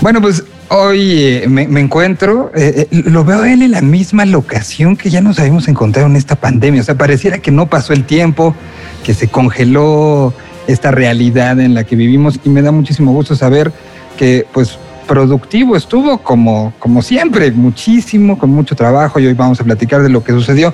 Bueno, pues hoy eh, me, encuentro, eh, eh, lo veo él en la misma locación que ya nos habíamos encontrado en esta pandemia. O sea, pareciera que no pasó el tiempo, que se congeló esta realidad en la que vivimos y me da muchísimo gusto saber que pues productivo estuvo como, como siempre, muchísimo, con mucho trabajo y hoy vamos a platicar de lo que sucedió.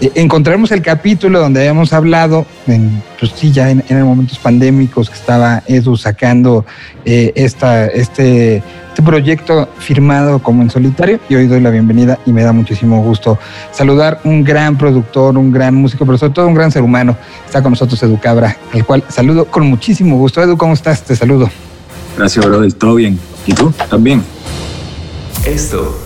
Eh, encontraremos el capítulo donde habíamos hablado, en, pues sí, ya en, en momentos pandémicos que estaba Edu sacando eh, esta, este, este proyecto firmado como en solitario y hoy doy la bienvenida y me da muchísimo gusto saludar un gran productor, un gran músico, pero sobre todo un gran ser humano. Está con nosotros Edu Cabra, al cual saludo con muchísimo gusto. Edu, ¿cómo estás? Te saludo. Gracias, brother. Todo bien. ¿Y tú? ¿También? Esto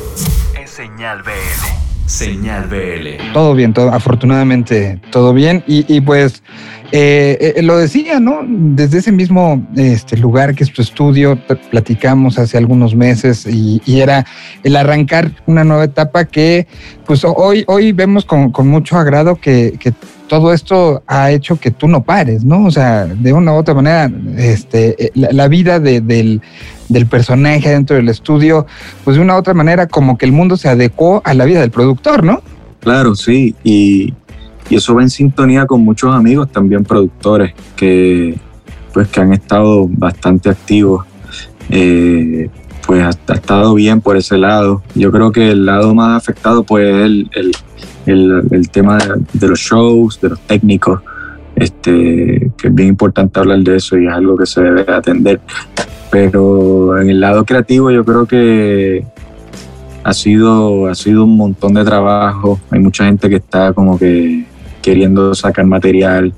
es Señal BL. Señal BL. Todo bien, todo, afortunadamente todo bien. Y, pues eh, eh, lo decía, ¿no? Desde ese mismo este, lugar que es tu estudio, platicamos hace algunos meses y, era el arrancar una nueva etapa que pues hoy, hoy vemos con, mucho agrado que, que todo esto ha hecho que tú no pares, ¿no? O sea, de una u otra manera, este, eh, la, vida del, personaje dentro del estudio, pues de una u otra manera como que el mundo se adecuó a la vida del productor, ¿no? Claro, sí, y, eso va en sintonía con muchos amigos también productores que pues que han estado bastante activos. Eh, pues ha, estado bien por ese lado. Yo creo que el lado más afectado pues es el el, tema de, los shows, de los técnicos, este, que es bien importante hablar de eso y es algo que se debe atender. Pero en el lado creativo yo creo que ha sido, ha sido un montón de trabajo. Hay mucha gente que está como que queriendo sacar material.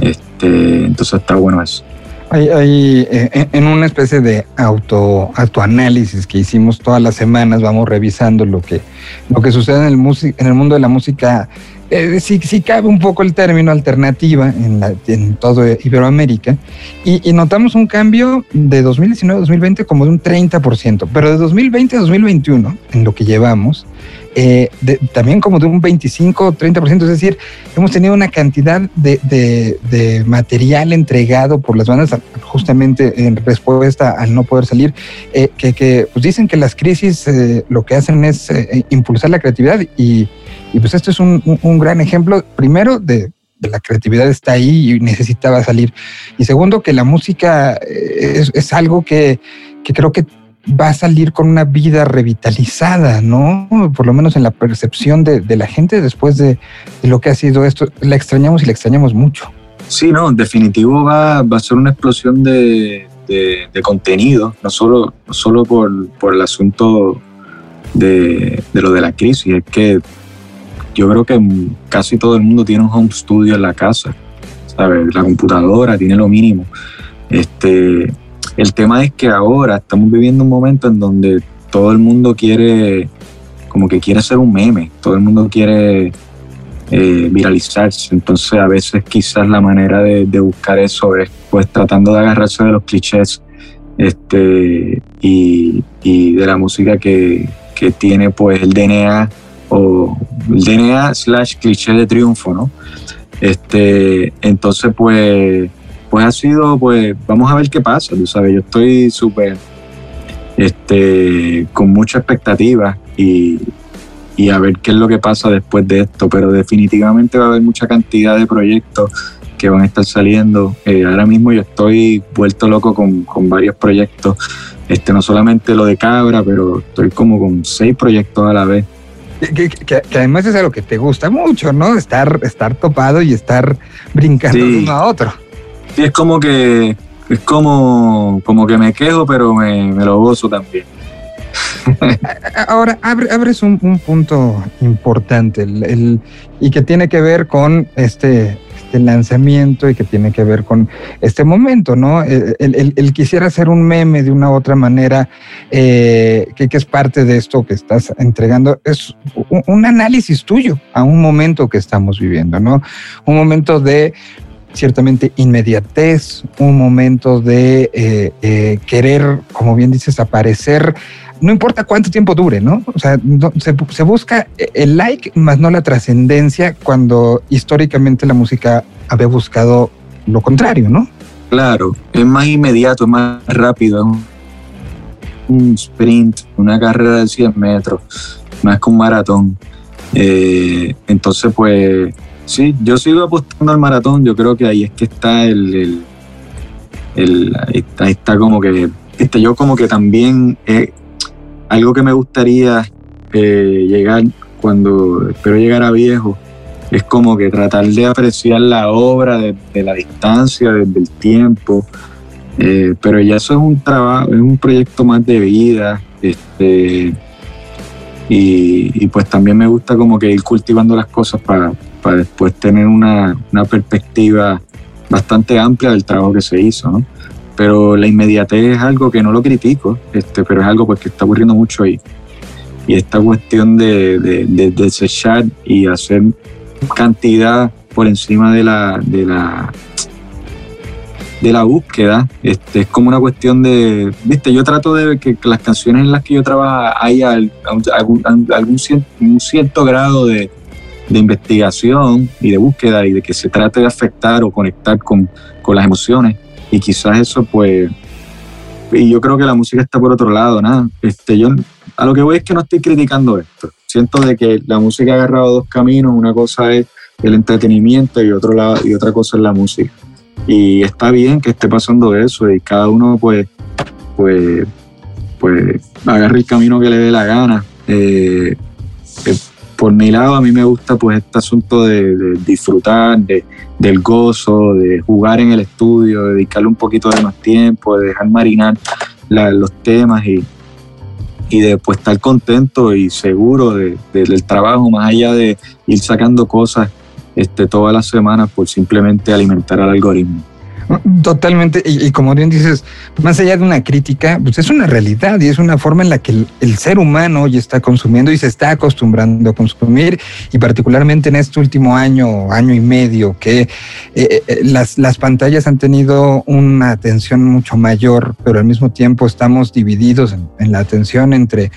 Este, entonces está bueno eso. Hay, eh, en una especie de auto, autoanálisis que hicimos todas las semanas, vamos revisando lo que, lo que sucede en el, en el mundo de la música. Eh, sí, cabe un poco el término alternativa en, la, en todo Iberoamérica. Y, y, notamos un cambio de 2019 a 2020 como de un 30%, pero de 2020 a 2021, en lo que llevamos, eh, también como de un 25 30%, es decir, hemos tenido una cantidad de, material entregado por las bandas justamente en respuesta al no poder salir, eh, que, pues dicen que las crisis eh, lo que hacen es impulsar la creatividad y, pues esto es un, gran ejemplo, primero, de, la creatividad está ahí y necesitaba salir. Y segundo, que la música es, algo que, que, creo que va a salir con una vida revitalizada, ¿no? Por lo menos en la percepción de, la gente después de, lo que ha sido esto. La extrañamos y la extrañamos mucho. Sí, no, en definitivo va, va a ser una explosión de, contenido, no solo, solo por, el asunto de, lo de la crisis, es que yo creo que casi todo el mundo tiene un home studio en la casa, ¿sabes? La computadora tiene lo mínimo. Este, el tema es que ahora estamos viviendo un momento en donde todo el mundo quiere, como que quiere ser un meme, todo el mundo quiere eh, viralizarse. Entonces a veces quizás la manera de, buscar eso es pues tratando de agarrarse de los clichés este, y, de la música que, que, tiene pues el DNA o el DNA slash cliché de triunfo, ¿no? Este, entonces pues pues ha sido, pues vamos a ver qué pasa, tú sabes, yo estoy súper, este, con mucha expectativa y, a ver qué es lo que pasa después de esto, pero definitivamente va a haber mucha cantidad de proyectos que van a estar saliendo. Eh, ahora mismo yo estoy vuelto loco con, varios proyectos, este, no solamente lo de Cabra, pero estoy como con seis proyectos a la vez. Que, además es algo que te gusta mucho, ¿no? Estar, estar topado y estar brincando de uno a otro. Sí, es como que es como, como que me quejo, pero me, lo gozo también. Ahora abres un, punto importante el, y que tiene que ver con este, este, lanzamiento y que tiene que ver con este momento, ¿no? El, quisiera hacer un meme de una u otra manera, eh, que, es parte de esto que estás entregando, es un análisis tuyo a un momento que estamos viviendo, ¿no? Un momento de ciertamente inmediatez, un momento de eh, eh, querer, como bien dices, aparecer, no importa cuánto tiempo dure, ¿no? O sea, se, busca el like más no la trascendencia cuando históricamente la música había buscado lo contrario, ¿no? Claro, es más inmediato, es más rápido, un sprint, una carrera de 100 metros, más que un maratón. Eh, entonces, pues sí, yo sigo apostando al maratón, yo creo que ahí es que está el, el, ahí, está, como que, este, yo como que también eh, algo que me gustaría eh, llegar cuando espero llegar a viejo, es como que tratar de apreciar la obra desde la distancia, desde el tiempo, eh, pero ya eso es un trabajo, es un proyecto más de vida, este, y, pues también me gusta como que ir cultivando las cosas para, después tener una, perspectiva bastante amplia del trabajo que se hizo, ¿no? Pero la inmediatez es algo que no lo critico, este, pero es algo pues que está ocurriendo mucho ahí. Y esta cuestión de, de desechar y hacer cantidad por encima de la, de la, de la búsqueda. Este, es como una cuestión de, viste, yo trato de que las canciones en las que yo trabajo haya algún, algún cierto, un cierto grado de, de, investigación y de búsqueda y de que se trate de afectar o conectar con, con las emociones. Y quizás eso, pues, y yo creo que la música está por otro lado, nada. Este, yo a lo que voy es que no estoy criticando esto siento de que la música ha agarrado dos caminos, una cosa es el entretenimiento y, otro lado, y otra cosa es la música. Y está bien que esté pasando eso y cada uno pues, pues, pues agarre el camino que le dé la gana. Eh, eh, por mi lado a mí me gusta pues este asunto de, disfrutar, de, del gozo, de jugar en el estudio, de dedicarle un poquito de más tiempo, de dejar marinar los temas y, y de pues, estar contento y seguro de, del trabajo, más allá de ir sacando cosas este, todas las semanas por simplemente alimentar al algoritmo. Totalmente, y, como bien dices, más allá de una crítica, pues es una realidad y es una forma en la que el, ser humano hoy está consumiendo y se está acostumbrando a consumir, y particularmente en este último año, año y medio, que eh, eh, las, las pantallas han tenido una atención mucho mayor, pero al mismo tiempo estamos divididos en la atención entre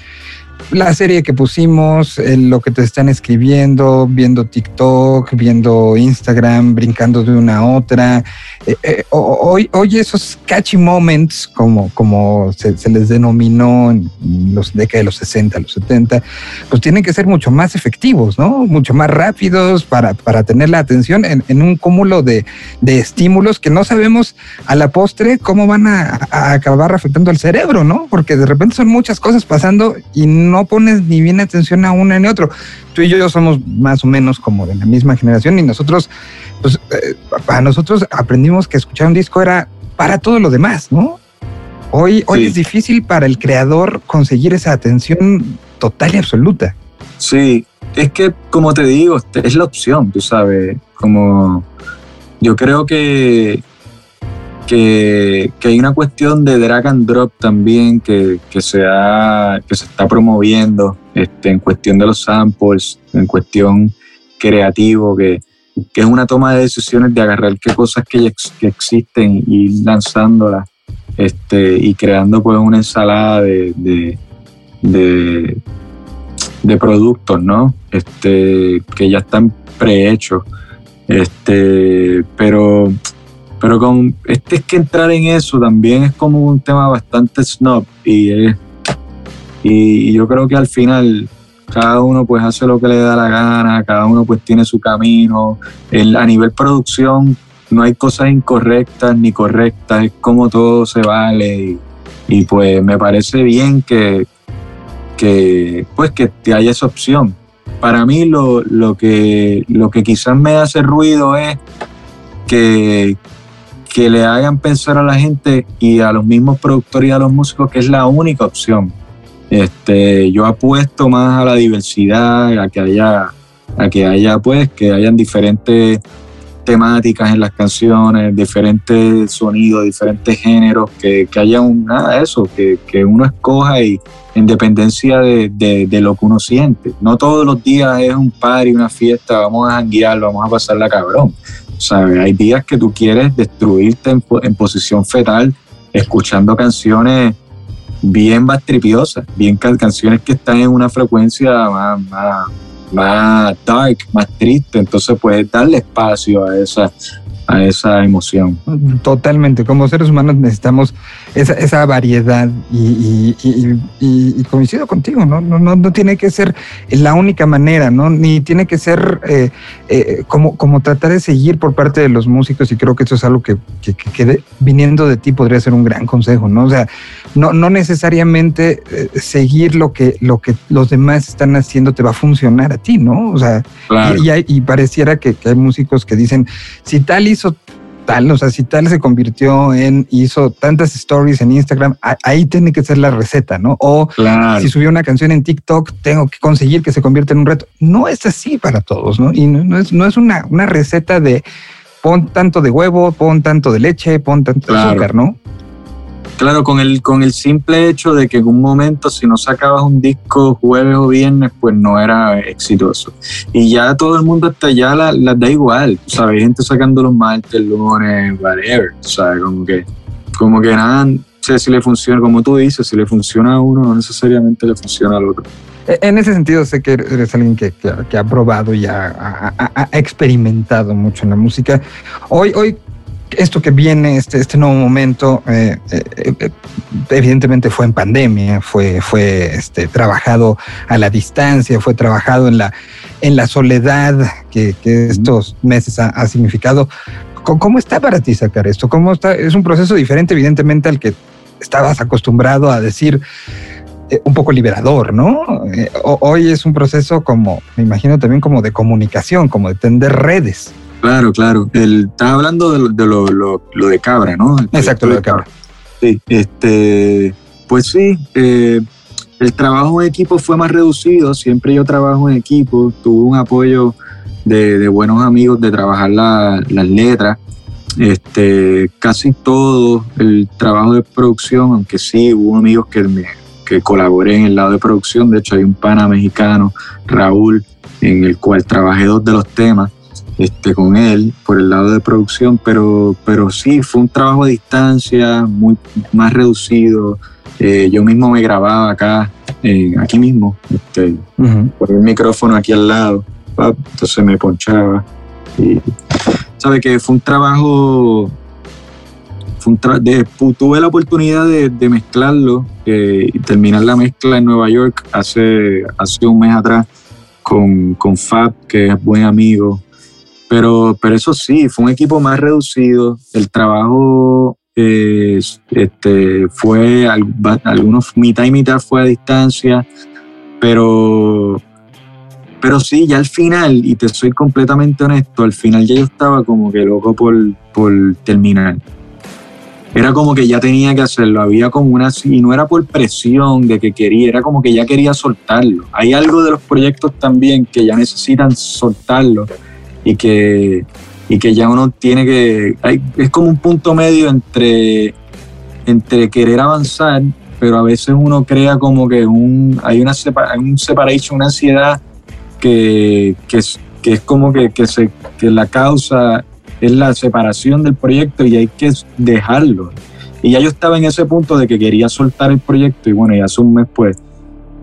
la serie que pusimos, lo que te están escribiendo, viendo TikTok, viendo Instagram, brincando de una a otra. Eh, eh, hoy, hoy esos catchy moments, como, como se, les denominó en los décadas de los 60, los 70, pues tienen que ser mucho más efectivos, ¿no? Mucho más rápidos para, para tener la atención en, en un cúmulo de, de, estímulos que no sabemos a la postre cómo van a, a acabar afectando al cerebro, ¿no? Porque de repente son muchas cosas pasando y no pones ni bien atención a uno ni otro. Tú y yo somos más o menos como de la misma generación y nosotros, pues, eh, para nosotros aprendimos que escuchar un disco era para todo lo demás, ¿no? Hoy, hoy es difícil para el creador conseguir esa atención total y absoluta. Sí, es que, como te digo, es la opción, tú sabes, como yo creo que que, hay una cuestión de drag and drop también que, que, se, que se está promoviendo este, en cuestión de los samples, en cuestión creativo, que, es una toma de decisiones de agarrar qué cosas que, que existen y lanzándolas este, y creando pues una ensalada de, de, de, productos, ¿no? Este, que ya están prehechos. Este, pero pero con este es que entrar en eso también es como un tema bastante snob y, y yo creo que al final cada uno pues hace lo que le da la gana, cada uno pues tiene su camino. a nivel producción no hay cosas incorrectas ni correctas, es como todo se vale y, pues me parece bien que, que pues que haya esa opción. Para mí lo, lo, que, lo que quizás me hace ruido es que, que le hagan pensar a la gente y a los mismos productores y a los músicos que es la única opción. Este, yo apuesto más a la diversidad, a que haya, a que haya pues, que hayan diferentes temáticas en las canciones, diferentes sonidos, diferentes géneros, que, que haya un, nada de eso, que, que, uno escoja y en dependencia de, de, lo que uno siente. No todos los días es un party, una fiesta, vamos a janguear, vamos a pasarla cabrón. Hay días que tú quieres destruirte en, posición fetal escuchando canciones bien bastripiosas, bien canciones que están en una frecuencia más, más, dark, más triste. Entonces puedes darle espacio a esa, a esa emoción. Totalmente. Como seres humanos necesitamos esa, esa variedad y, y, coincido contigo, ¿no? No, no, no tiene que ser la única manera, ¿no? Ni tiene que ser eh, eh, como, como tratar de seguir por parte de los músicos y creo que eso es algo que, que, viniendo de ti podría ser un gran consejo, ¿no? O sea, no, no necesariamente eh, seguir lo que, lo que los demás están haciendo te va a funcionar a ti, ¿no? O sea, y, pareciera que, que hay músicos que dicen, si tal hizo tal, o sea, si tal se convirtió en, hizo tantas stories en Instagram, ahí tiene que ser la receta, ¿no? O si subió una canción en TikTok, tengo que conseguir que se convierta en un reto. No es así para todos, ¿no? Y no, es, no es una, una receta de pon tanto de huevo, pon tanto de leche, pon tanto de azúcar, ¿no? Claro, con el, con el simple hecho de que en un momento si no sacabas un disco jueves o viernes, pues no era exitoso. Y ya todo el mundo hasta allá las la da igual, ¿sabes? Hay gente sacando los martes, lunes, whatever, ¿sabes? Como que, como que nada, sé si le funciona, como tú dices, si le funciona a uno, no necesariamente le funciona al otro. E, en ese sentido, sé que eres alguien que, que, ha probado y ha, ha, experimentado mucho en la música. Hoy, hoy esto que viene, este, este nuevo momento, eh, eh, eh, evidentemente fue en pandemia, fue, fue este, trabajado a la distancia, fue trabajado en la, en la soledad que, estos meses ha, significado. ¿Cómo está para ti sacar esto? ¿Cómo está? Es un proceso diferente, evidentemente, al que estabas acostumbrado a decir un poco liberador, ¿no? hoy es un proceso como, me imagino también como de comunicación, como de tender redes. Claro, claro. El, estás hablando de, lo, de Cabra, ¿no? Exacto, lo de Cabra. Sí, este, pues sí, eh, el trabajo en equipo fue más reducido. Siempre yo trabajo en equipo. Tuve un apoyo de, buenos amigos de trabajar las letras. Este, casi todo el trabajo de producción, aunque sí hubo amigos que, me, que colaboré en el lado de producción. De hecho, hay un pana mexicano, Raúl, en el cual trabajé dos de los temas este, con él por el lado de producción, pero, pero sí, fue un trabajo a distancia, muy más reducido. Eh, yo mismo me grababa acá, aquí mismo, este, por el micrófono aquí al lado, entonces me ponchaba. Y, sabe que fue un trabajo, tuve la oportunidad de, mezclarlo y terminar la mezcla en Nueva York hace, hace un mes atrás con, con Fab, que es buen amigo pero, pero eso sí, fue un equipo más reducido. El trabajo eh, este, fue, algunos mitad y mitad fue a distancia, pero, pero sí, ya al final, y te soy completamente honesto, al final ya yo estaba como que loco por, por terminar. Era como que ya tenía que hacerlo, había como una, y no era por presión de que quería, era como que ya quería soltarlo. Hay algo de los proyectos también que ya necesitan soltarlo y que, y que ya uno tiene que... Hay, es como un punto medio entre, entre querer avanzar, pero a veces uno crea como que un, hay una un separation, una ansiedad que, que, que es como que, que, se, que la causa es la separación del proyecto y hay que dejarlo. Y ya yo estaba en ese punto de que quería soltar el proyecto y bueno, ya hace un mes pues,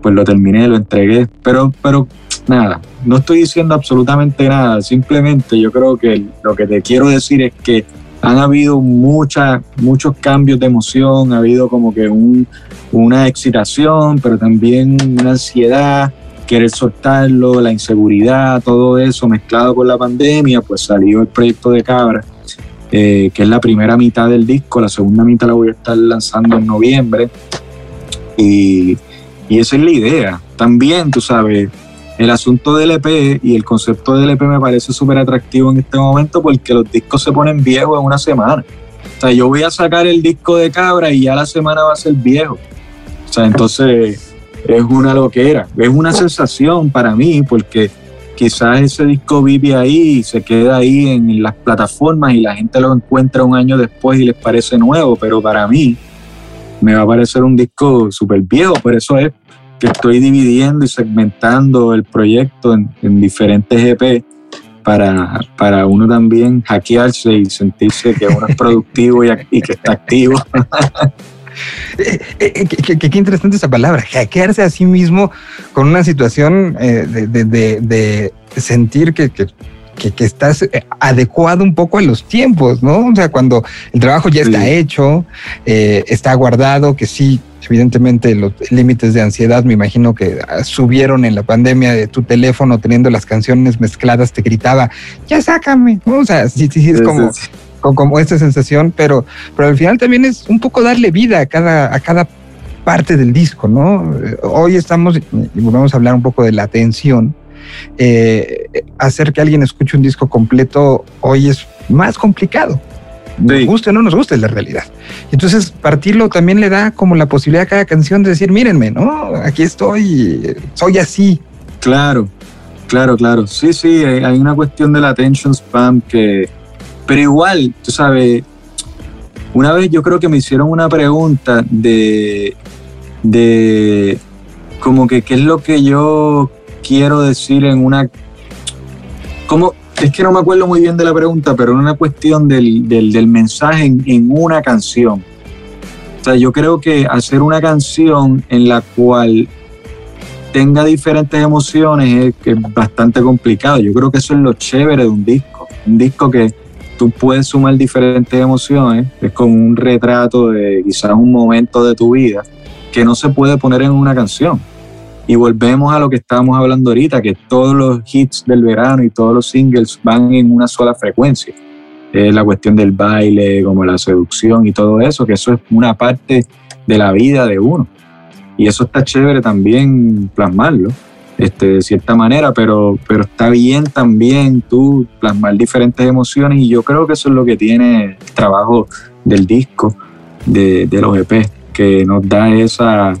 pues lo terminé, lo entregué, pero, pero nada, no estoy diciendo absolutamente nada, simplemente yo creo que lo que te quiero decir es que han habido muchos cambios de emoción, ha habido como que un, una excitación, pero también una ansiedad, querer soltarlo, la inseguridad, todo eso mezclado con la pandemia, pues salió el proyecto de Cabra, eh, que es la primera mitad del disco, la segunda mitad la voy a estar lanzando en noviembre. Y, y esa es la idea. También, tú sabes, el asunto del EP y el concepto del EP me parece súper atractivo en este momento porque los discos se ponen viejos en una semana. O sea, yo voy a sacar el disco de Cabra y ya la semana va a ser viejo. O sea, entonces es una loquera, es una sensación para mí porque quizás ese disco vive ahí y se queda ahí en las plataformas y la gente lo encuentra un año después y les parece nuevo, pero para mí me va a parecer un disco súper viejo, por eso es que estoy dividiendo y segmentando el proyecto en, diferentes EP para, para, uno también hackearse y sentirse que uno es productivo y, que está activo. Eh, eh, qué, interesante esa palabra, hackearse a sí mismo con una situación eh, de, sentir que, que, estás eh, adecuado un poco a los tiempos, ¿no? O sea, cuando el trabajo ya está hecho, eh, está guardado, que sí, evidentemente los límites de ansiedad me imagino que ah, subieron en la pandemia de tu teléfono teniendo las canciones mezcladas, te gritaba, ya sácame, o sea, sí, sí, es como, como, esta sensación, pero, pero al final también es un poco darle vida a cada, a cada parte del disco, ¿no? Hoy estamos, y volvemos a hablar un poco de la atención, eh, hacer que alguien escuche un disco completo hoy es más complicado. Nos guste o no nos guste, la realidad. Entonces, partirlo también le da como la posibilidad a cada canción de decir, mírenme, ¿no? Aquí estoy, soy así. Claro, claro, claro. Sí, sí, hay una cuestión de la attention spam que... Pero igual, tú sabes, una vez yo creo que me hicieron una pregunta de, de como que qué es lo que yo quiero decir en una... ¿Cómo? Es que no me acuerdo muy bien de la pregunta, pero en una cuestión del, del, mensaje en, una canción. O sea, yo creo que hacer una canción en la cual tenga diferentes emociones es, es, bastante complicado. Yo creo que eso es lo chévere de un disco. Un disco que tú puedes sumar diferentes emociones, es como un retrato de quizás un momento de tu vida que no se puede poner en una canción. Y volvemos a lo que estábamos hablando ahorita, que todos los hits del verano y todos los singles van en una sola frecuencia. Es la cuestión del baile, como la seducción y todo eso, que eso es una parte de la vida de uno. Y eso está chévere también plasmarlo, este, de cierta manera, pero, pero está bien también tú plasmar diferentes emociones y yo creo que eso es lo que tiene el trabajo del disco, de, de los EP, que nos da esa,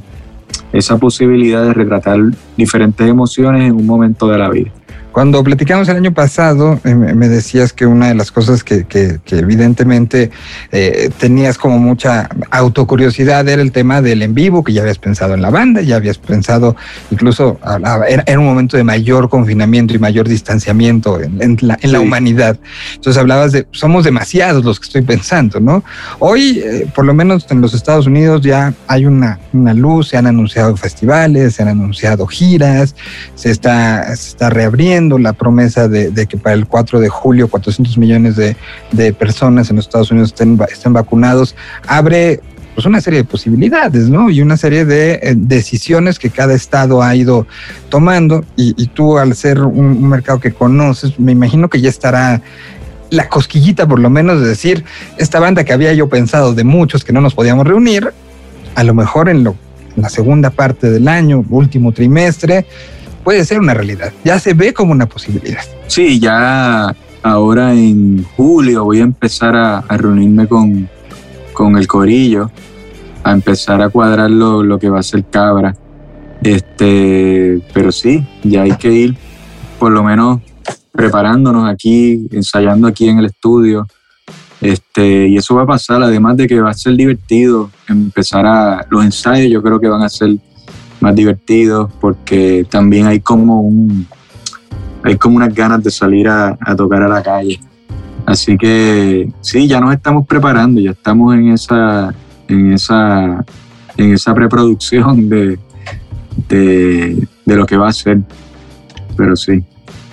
esa posibilidad de retratar diferentes emociones en un momento de la vida. Cuando platicamos el año pasado, eh, me decías que una de las cosas que, que, evidentemente eh, tenías como mucha autocuriosidad era el tema del en vivo, que ya habías pensado en la banda, ya habías pensado incluso, era, un momento de mayor confinamiento y mayor distanciamiento en, la, en la, humanidad. Entonces hablabas de, somos demasiados los que estoy pensando, ¿no? Hoy, eh, por lo menos en los Estados Unidos, ya hay una, una luz, se han anunciado festivales, se han anunciado giras, se está, se está reabriendo la promesa de, que para el 4 de julio 400 millones de, personas en los Estados Unidos estén, estén vacunados, abre pues una serie de posibilidades, ¿no? Y una serie de eh, decisiones que cada estado ha ido tomando y, tú al ser un, mercado que conoces, me imagino que ya estará la cosquillita por lo menos de decir, esta banda que había yo pensado de muchos que no nos podíamos reunir, a lo mejor en, lo, en la segunda parte del año, último trimestre, puede ser una realidad, ya se ve como una posibilidad. Sí, ya ahora en julio voy a empezar a, reunirme con, con, el corillo, a empezar a cuadrar lo, lo, que va a ser Cabra. Este, pero sí, ya hay que ir por lo menos preparándonos aquí, ensayando aquí en el estudio. Este, y eso va a pasar, además de que va a ser divertido empezar a los ensayos, yo creo que van a ser más divertidos porque también hay como un hay como unas ganas de salir a, tocar a la calle. Así que sí, ya nos estamos preparando, ya estamos en esa, en esa, en esa preproducción de, de, de lo que va a ser. Pero sí.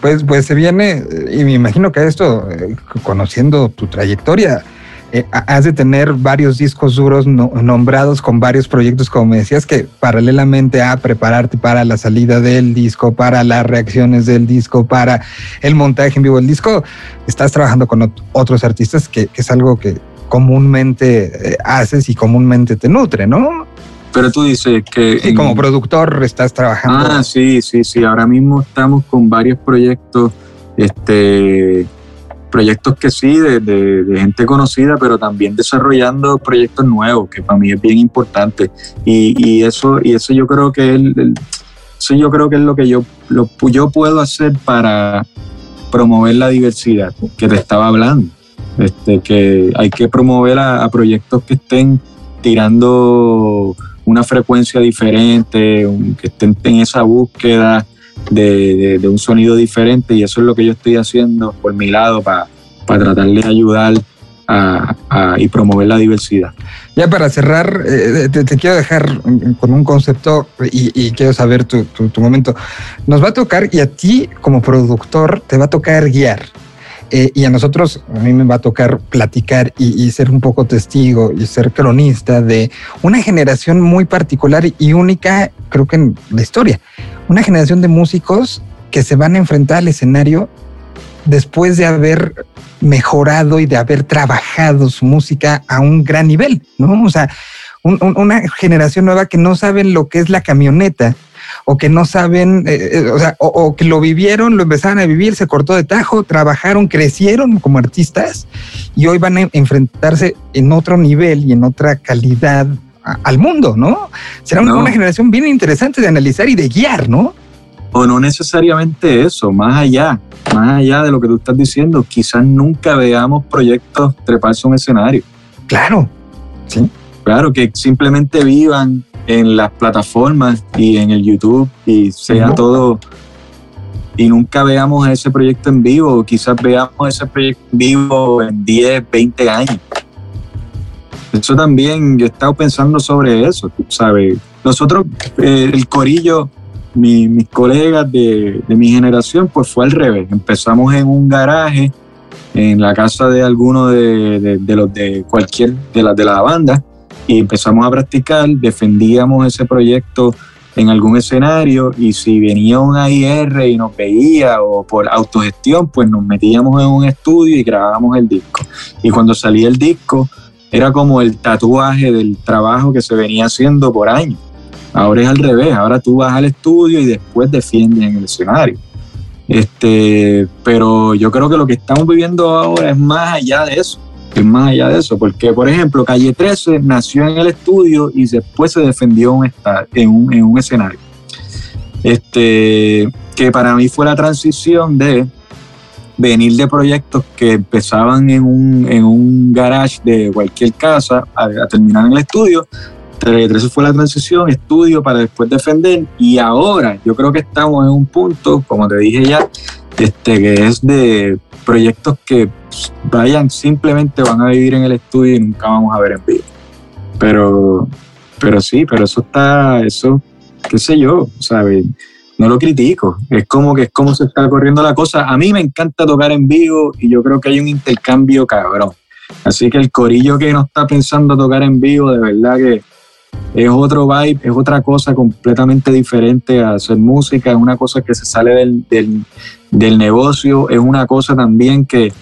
Pues, pues se viene, y me imagino que esto, eh, conociendo tu trayectoria, eh, has de tener varios discos duros nombrados con varios proyectos, como me decías, que paralelamente a prepararte para la salida del disco, para las reacciones del disco, para el montaje en vivo del disco, estás trabajando con otros artistas, que, es algo que comúnmente eh, haces y comúnmente te nutre, ¿no? Pero tú dices que... Sí, como productor estás trabajando. Ah, sí, sí, sí. Ahora mismo estamos con varios proyectos, este proyectos que sí, de, gente conocida, pero también desarrollando proyectos nuevos, que para mí es bien importante. Y, eso, y eso yo creo que es, eso yo creo que es lo que yo, lo, yo puedo hacer para promover la diversidad que te estaba hablando. Este, que hay que promover a, proyectos que estén tirando una frecuencia diferente, que estén en esa búsqueda de, un sonido diferente y eso es lo que yo estoy haciendo por mi lado para tratar de ayudar y promover la diversidad. Ya para cerrar, eh, te, quiero dejar con un concepto y, quiero saber tu, momento. Nos va a tocar y a ti como productor te va a tocar guiar. Eh, y a nosotros, a mí me va a tocar platicar y, ser un poco testigo y ser cronista de una generación muy particular y única, creo que en la historia. Una generación de músicos que se van a enfrentar al escenario después de haber mejorado y de haber trabajado su música a un gran nivel, ¿no? O sea, una generación nueva que no saben lo que es la camioneta o que no saben, eh, eh, o sea, o, que lo vivieron, lo empezaron a vivir, se cortó de tajo, trabajaron, crecieron como artistas y hoy van a enfrentarse en otro nivel y en otra calidad al mundo, ¿no? Será una generación bien interesante de analizar y de guiar, ¿no? O no necesariamente eso, más allá, más allá de lo que tú estás diciendo, quizás nunca veamos proyectos treparse a un escenario. Claro, sí. Claro, que simplemente vivan en las plataformas y en el YouTube y sea todo y nunca veamos ese proyecto en vivo, quizás veamos ese proyecto en vivo en 10, 20 años. Eso también, yo he estado pensando sobre eso, ¿sabes? Nosotros, eh, el corillo, mis colegas de, mi generación, pues fue al revés. Empezamos en un garaje, en la casa de alguno de, los de cualquier de las de la banda, y empezamos a practicar, defendíamos ese proyecto en algún escenario y si venía un AIR y nos veía o por autogestión, pues nos metíamos en un estudio y grabábamos el disco. Y cuando salía el disco, era como el tatuaje del trabajo que se venía haciendo por años. Ahora es al revés, ahora tú vas al estudio y después defiendes en el escenario. Este, pero yo creo que lo que estamos viviendo ahora es más allá de eso, es más allá de eso, porque por ejemplo Calle 13 nació en el estudio y después se defendió en, un, en un escenario. Este, que para mí fue la transición de venir de proyectos que empezaban en un, en un garage de cualquier casa a, terminar en el estudio. Eso fue la transición, estudio para después defender y ahora yo creo que estamos en un punto, como te dije ya, este, que es de proyectos que vayan, simplemente van a vivir en el estudio y nunca vamos a ver en vivo. Pero, pero sí, pero eso está, eso, qué sé yo, ¿sabes? No lo critico. Es como que es como se está corriendo la cosa. A mí me encanta tocar en vivo y yo creo que hay un intercambio cabrón. Así que el corillo que no está pensando tocar en vivo, de verdad que es otro vibe, es otra cosa completamente diferente a hacer música, es una cosa que se sale del, del, negocio, es una cosa también que,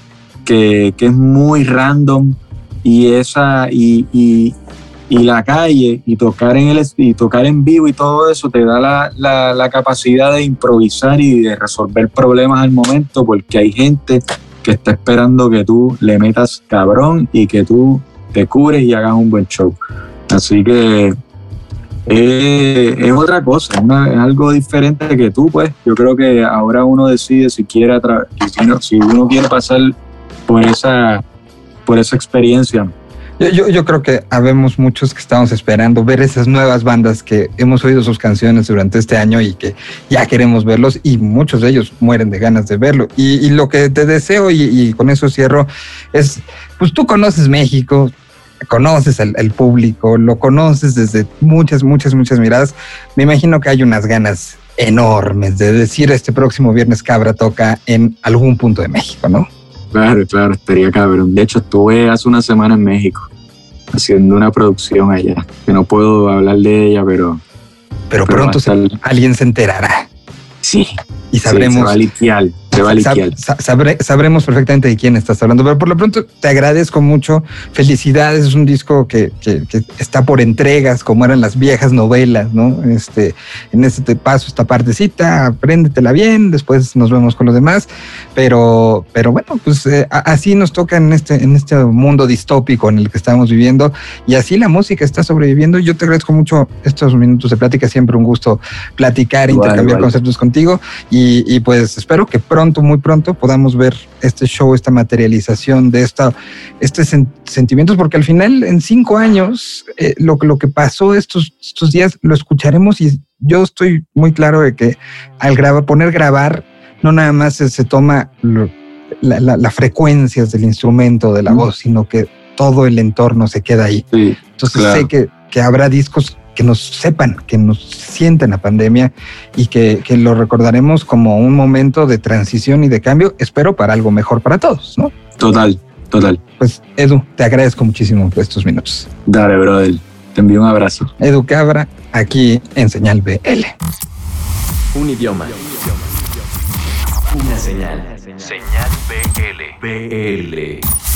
que, que, es muy random y esa y, y la calle y tocar en el y tocar en vivo y todo eso te da la, la, capacidad de improvisar y de resolver problemas al momento porque hay gente que está esperando que tú le metas cabrón y que tú te cures y hagas un buen show. Así que eh, es otra cosa, es algo diferente que tú, pues. Yo creo que ahora uno decide si quiere, si uno quiere pasar por esa, por esa experiencia yo, yo, creo que habemos muchos que estamos esperando ver esas nuevas bandas que hemos oído sus canciones durante este año y que ya queremos verlos y muchos de ellos mueren de ganas de verlo. Y, lo que te deseo y, con eso cierro es, pues tú conoces México, conoces al, público, lo conoces desde muchas, muchas, muchas miradas. Me imagino que hay unas ganas enormes de decir este próximo viernes Cabra toca en algún punto de México, ¿no? Claro, claro, estaría cabrón. De hecho, estuve hace una semana en México haciendo una producción allá, que no puedo hablar de ella, pero... Pero, pronto alguien se enterará. Sí. Y sabremos... Sí, se va sabremos perfectamente de quién estás hablando, pero por lo pronto te agradezco mucho. Felicidades, es un disco que, está por entregas, como eran las viejas novelas, ¿no? Este, en este paso esta partecita, apréndetela bien, después nos vemos con los demás, pero, pero bueno, pues eh, así nos toca en este, en este mundo distópico en el que estamos viviendo y así la música está sobreviviendo. Yo te agradezco mucho estos minutos de plática, siempre un gusto platicar, intercambiar conceptos contigo y, y pues espero que pronto muy pronto podamos ver este show, esta materialización de esta, estos sentimientos, porque al final en cinco años eh, lo, lo que pasó estos, estos días lo escucharemos y yo estoy muy claro de que al grabar, poner grabar, no nada más se, toma las frecuencias del instrumento, de la voz, sino que todo el entorno se queda ahí. Entonces sé que, que habrá discos que nos sepan, que nos sienten la pandemia y que, que, lo recordaremos como un momento de transición y de cambio, espero para algo mejor para todos, ¿no? Total, total. Pues Edu, te agradezco muchísimo por estos minutos. Dale, brother. Te envío un abrazo. Edu Cabra, aquí en Señal BL. Un idioma. Una señal. Señal BL. BL.